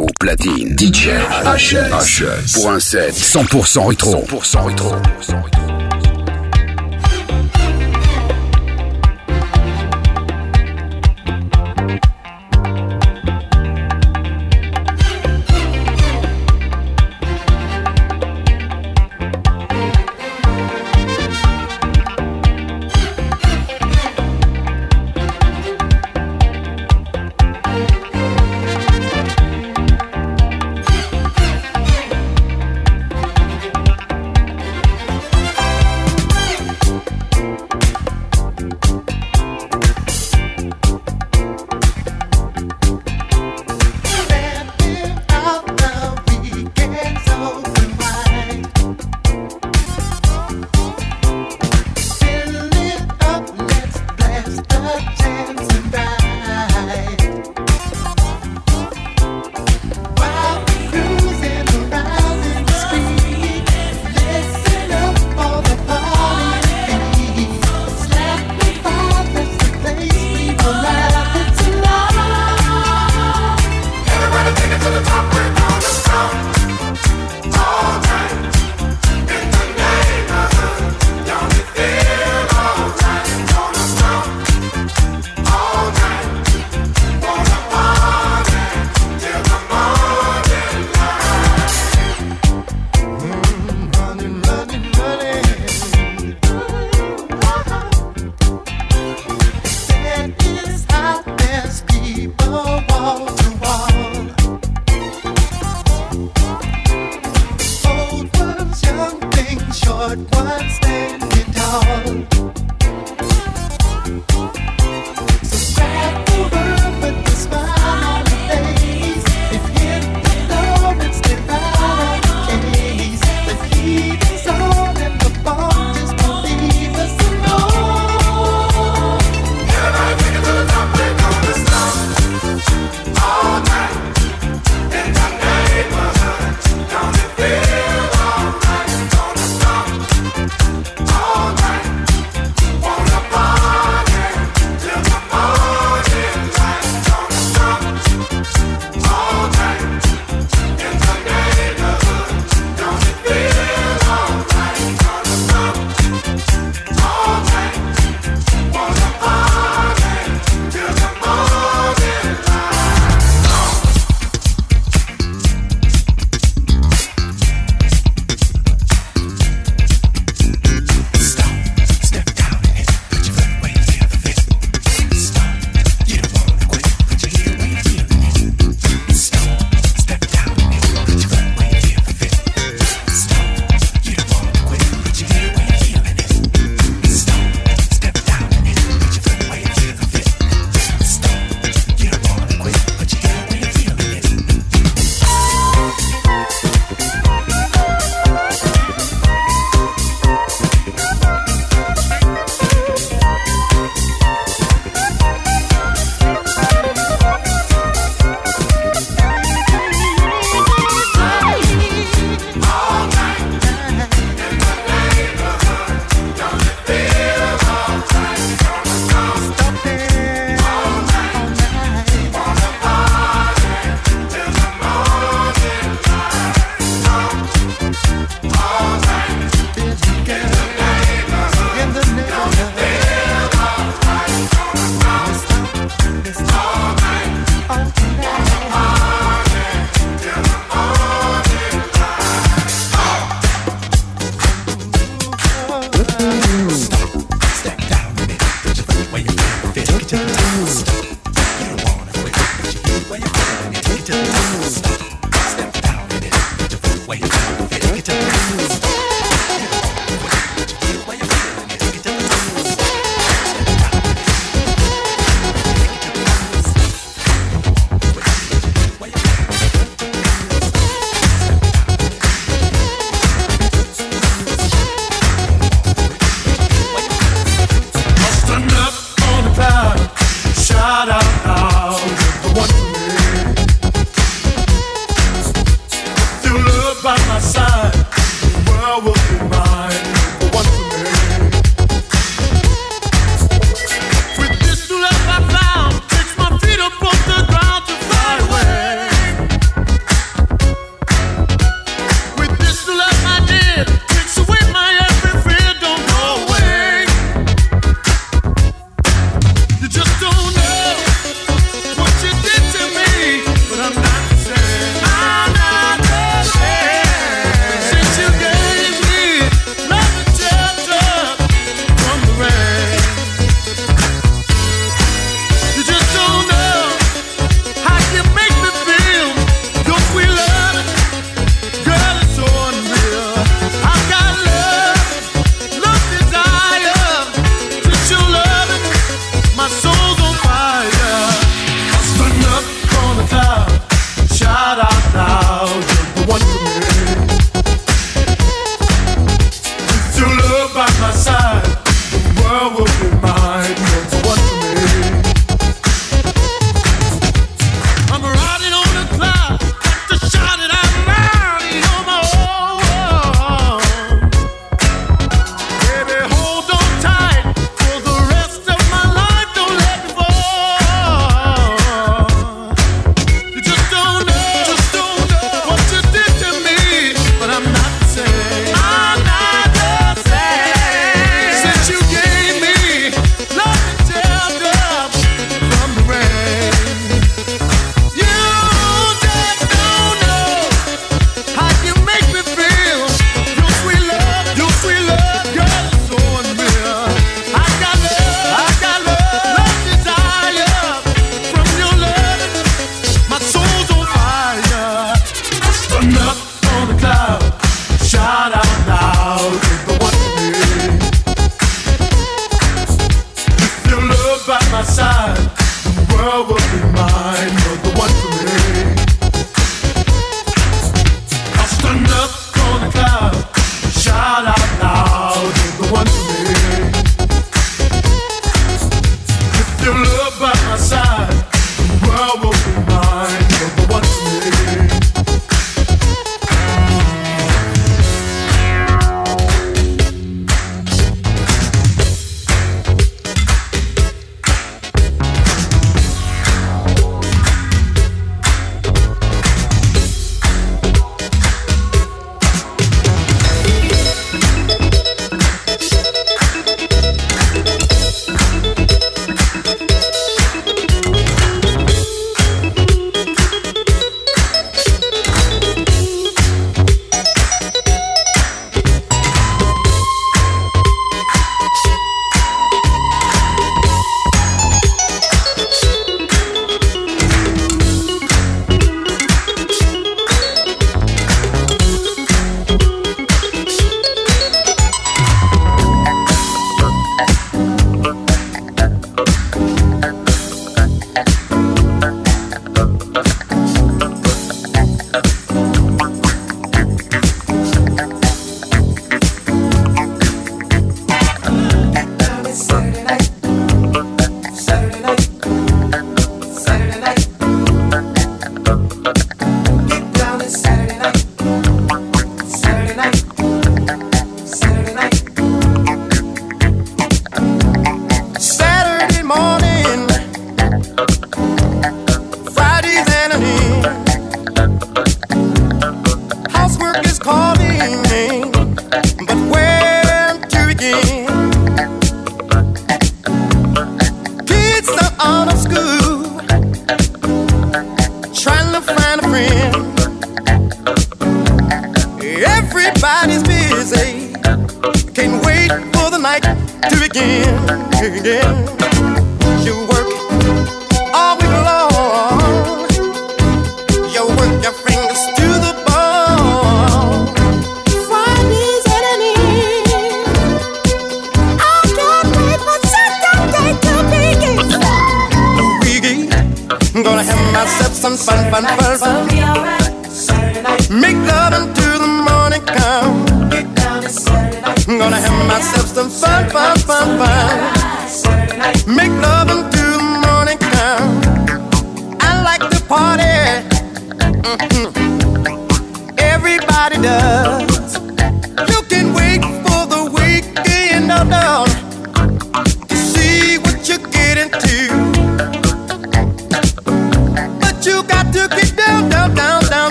Au platine, DJ HS. Pour un set 100% rétro. 100% rétro. 100% rétro.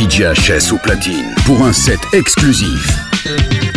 DJ HS au platine pour un set exclusif.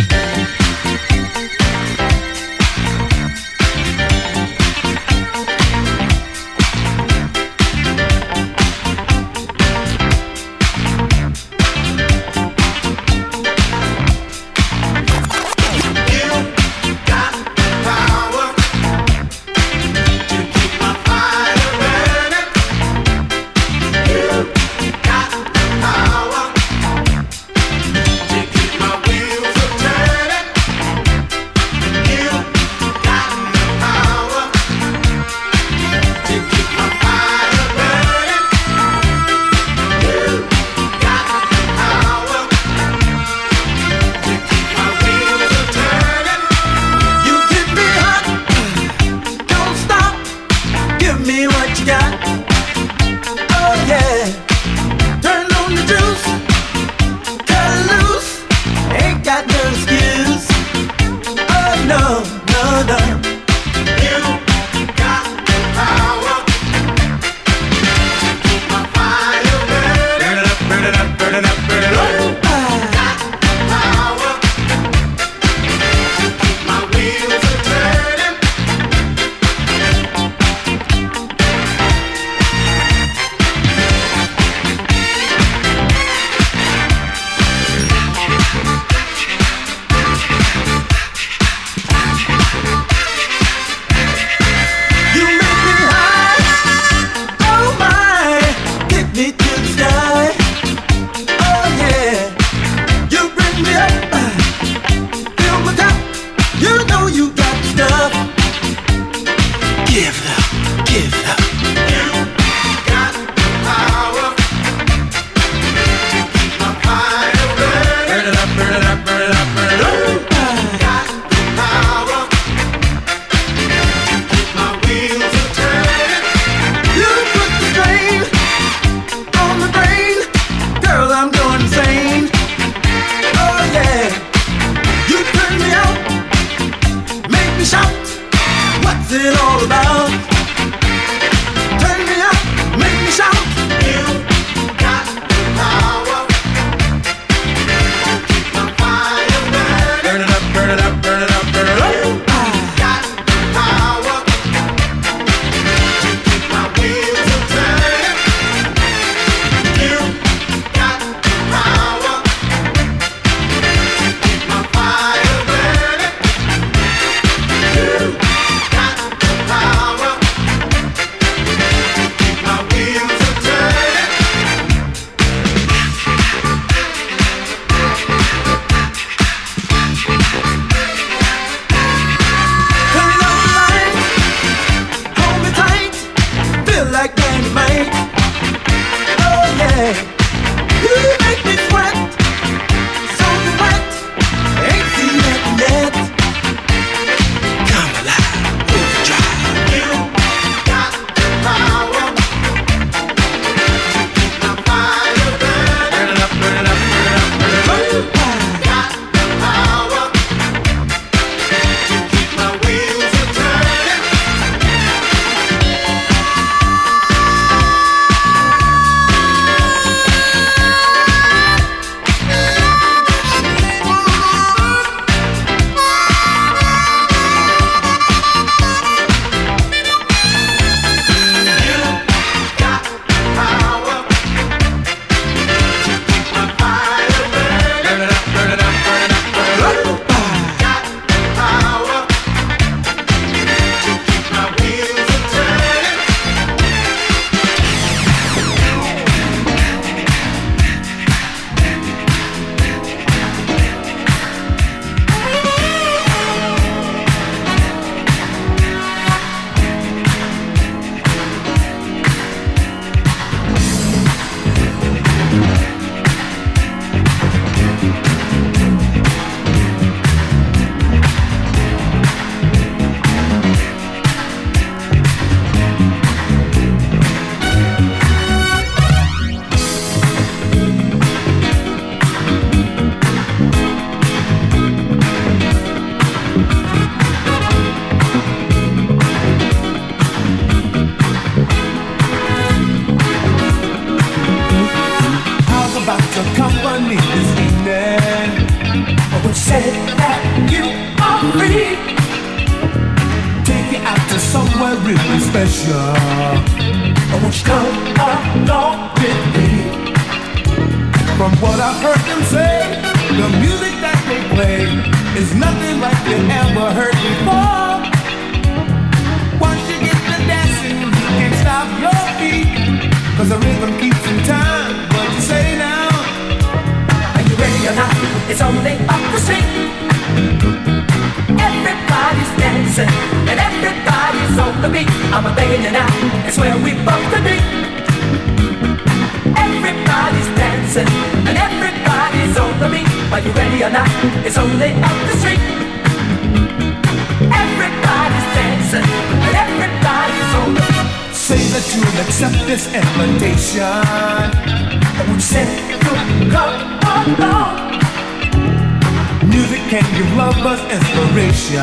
Can give lovers inspiration.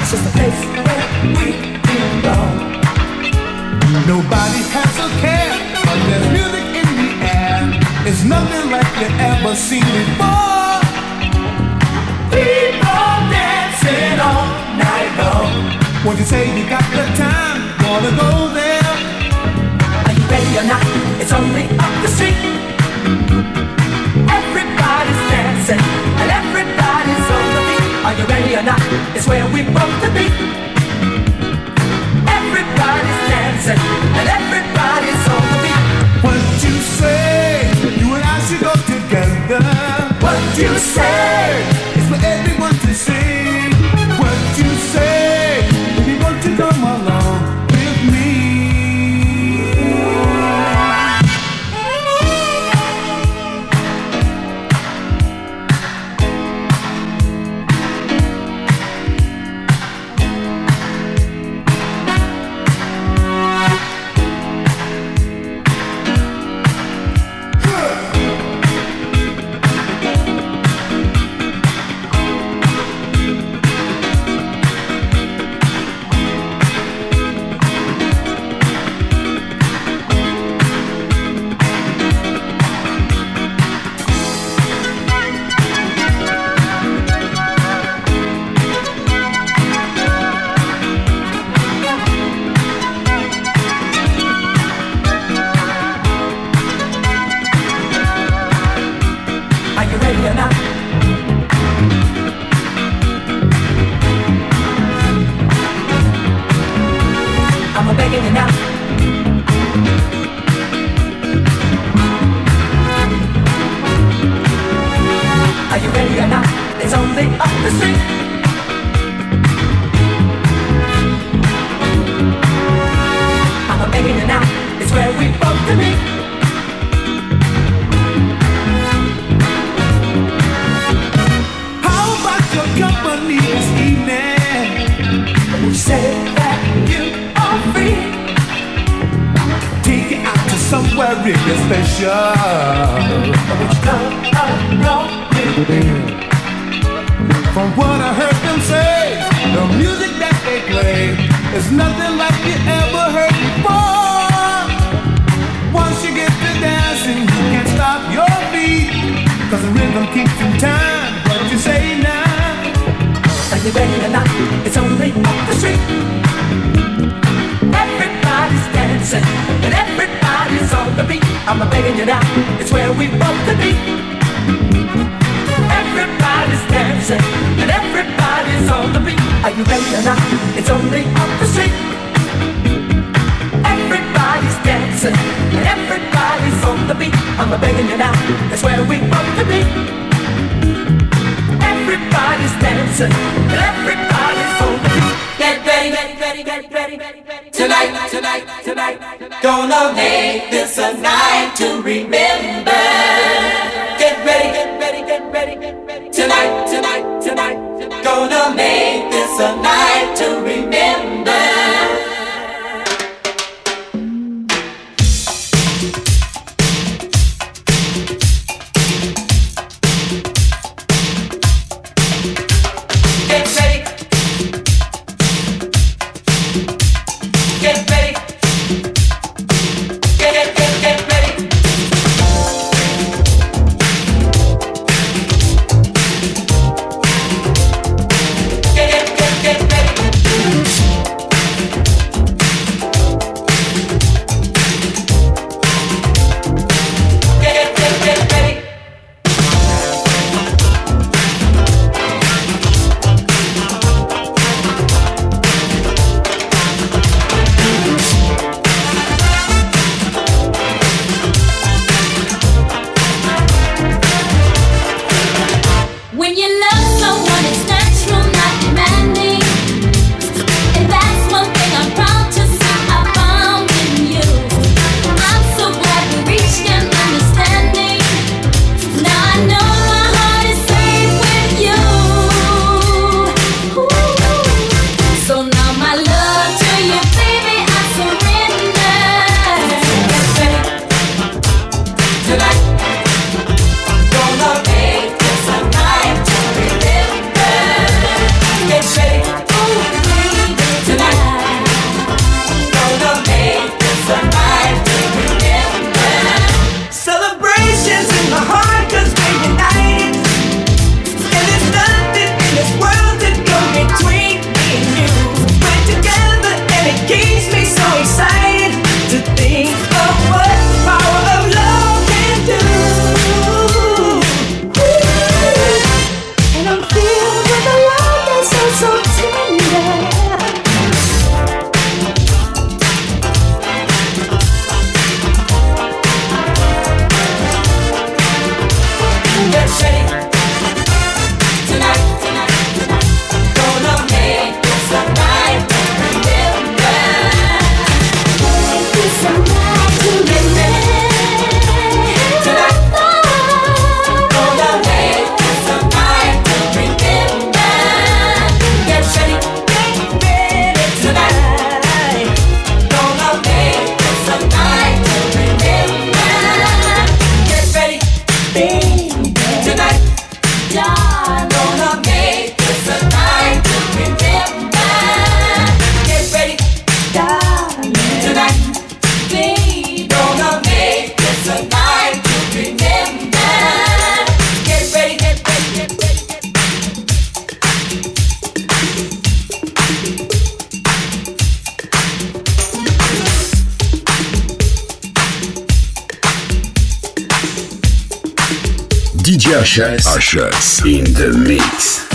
It's just a place where we belong. Nobody has a care, but there's music in the air. It's nothing like you ever seen before. People dancing all night long. When you say you got the time, wanna go there? Are you ready or not? It's only up the street. Or not? It's where we both to be. Everybody's dancing and everybody's on the beat. What you say? You and I should go together. What you say? It's for everyone to see. Somewhere really special. Come along with nothing like you ever heard before. Once you get to dancing, you can't stop your feet. Cause the rhythm keeps in time. What you say now? Are you ready or not? It's only up the street. Everybody's dancing and everybody's on the beat. I'm a begging you now. It's where we both could be. Everybody's dancing and everybody's on the beat. Are you ready or not? It's only up the street. Everybody's dancing and everybody's on the beat. I'm a begging you now. It's where we both could be. Everybody's dancing and everybody's on the beat. Get ready, get ready, get ready, get ready. Tonight, tonight, tonight, gonna make this a night to remember. Ushers. Ushers in the mix.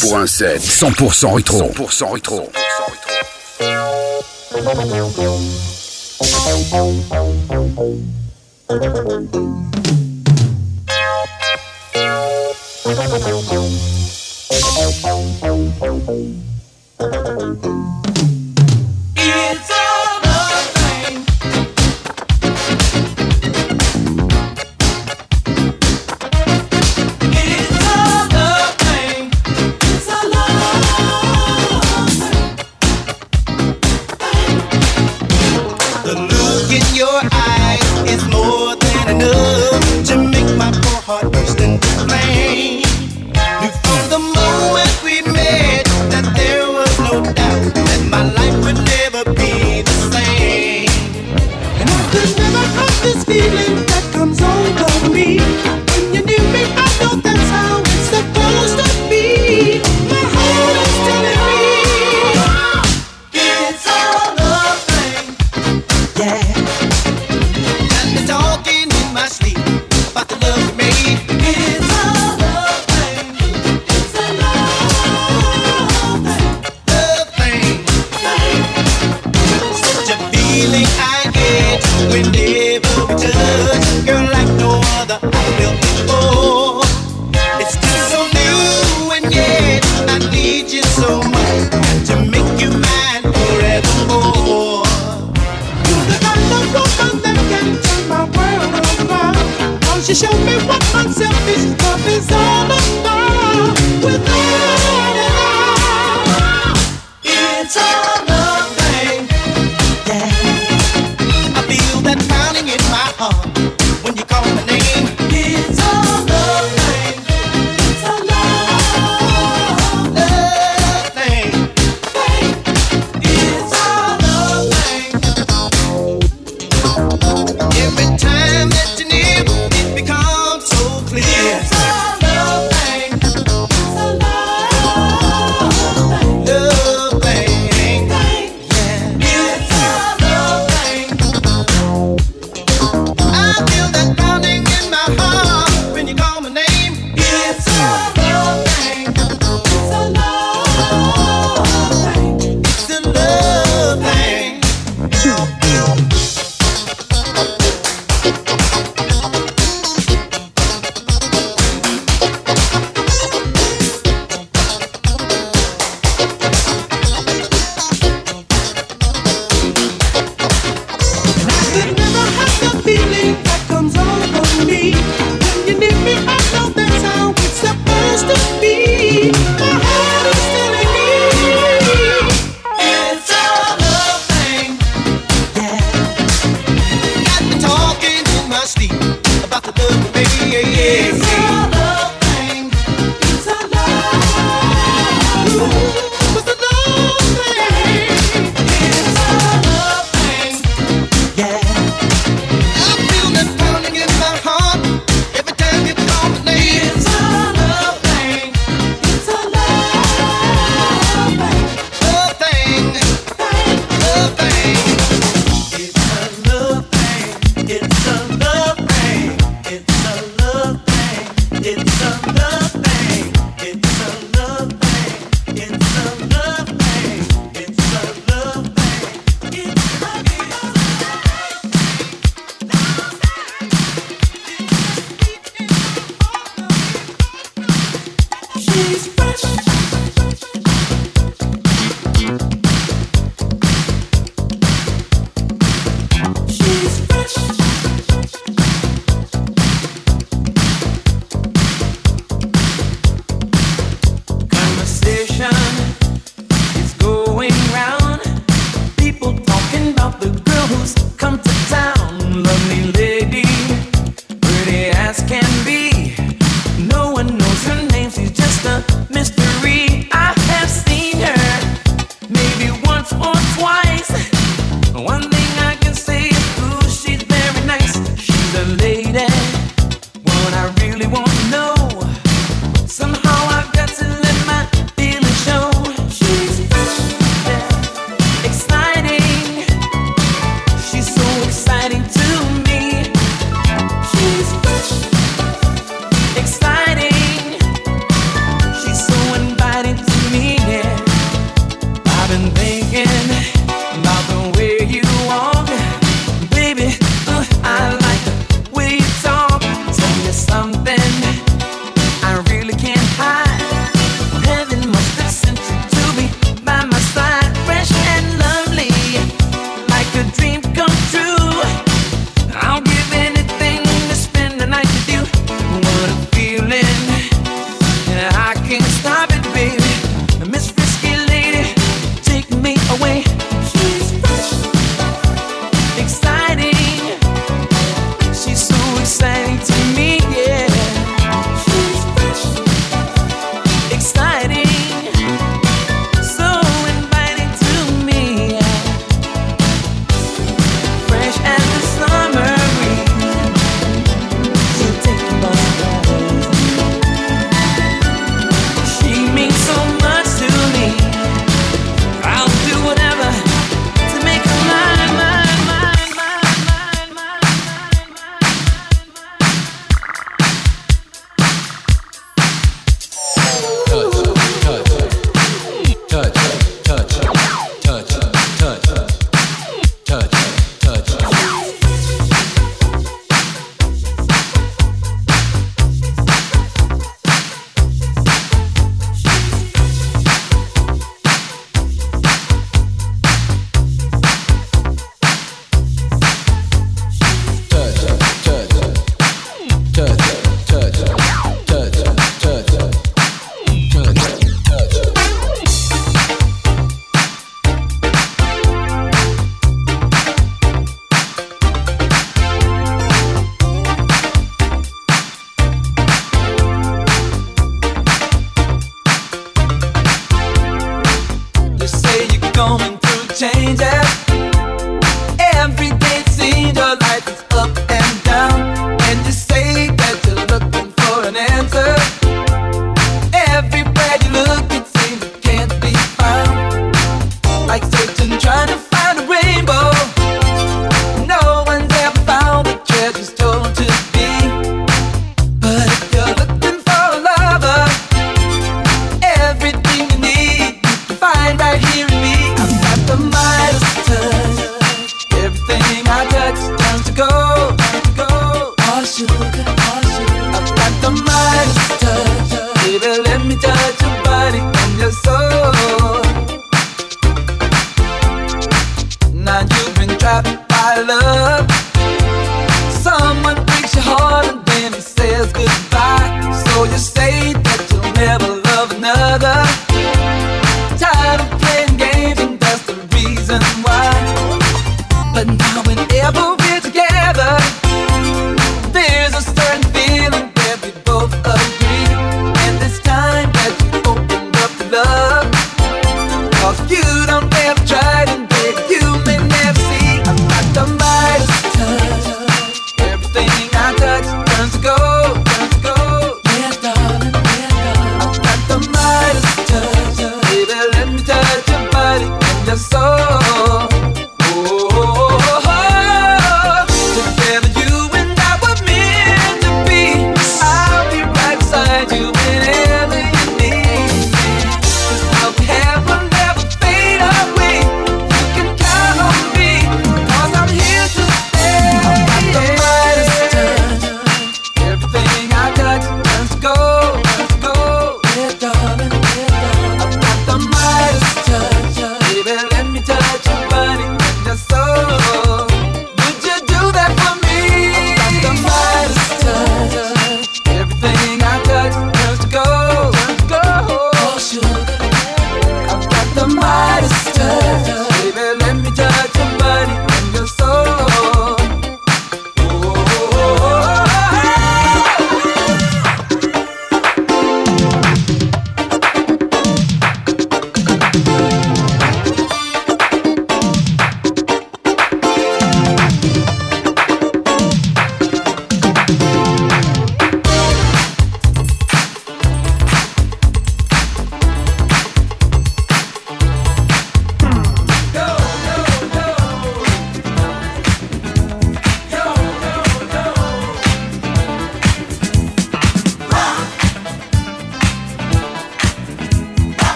Pour un set 100% rétro. 100% rétro. It's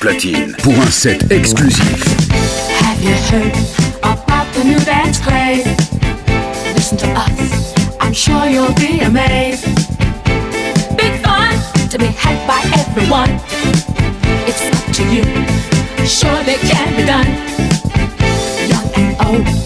Platine pour un set exclusif. Have you heard about the new dance craze? Listen to us, I'm sure you'll be amazed. Big fun to be had by everyone. It's up to you, surely can be done. Young and old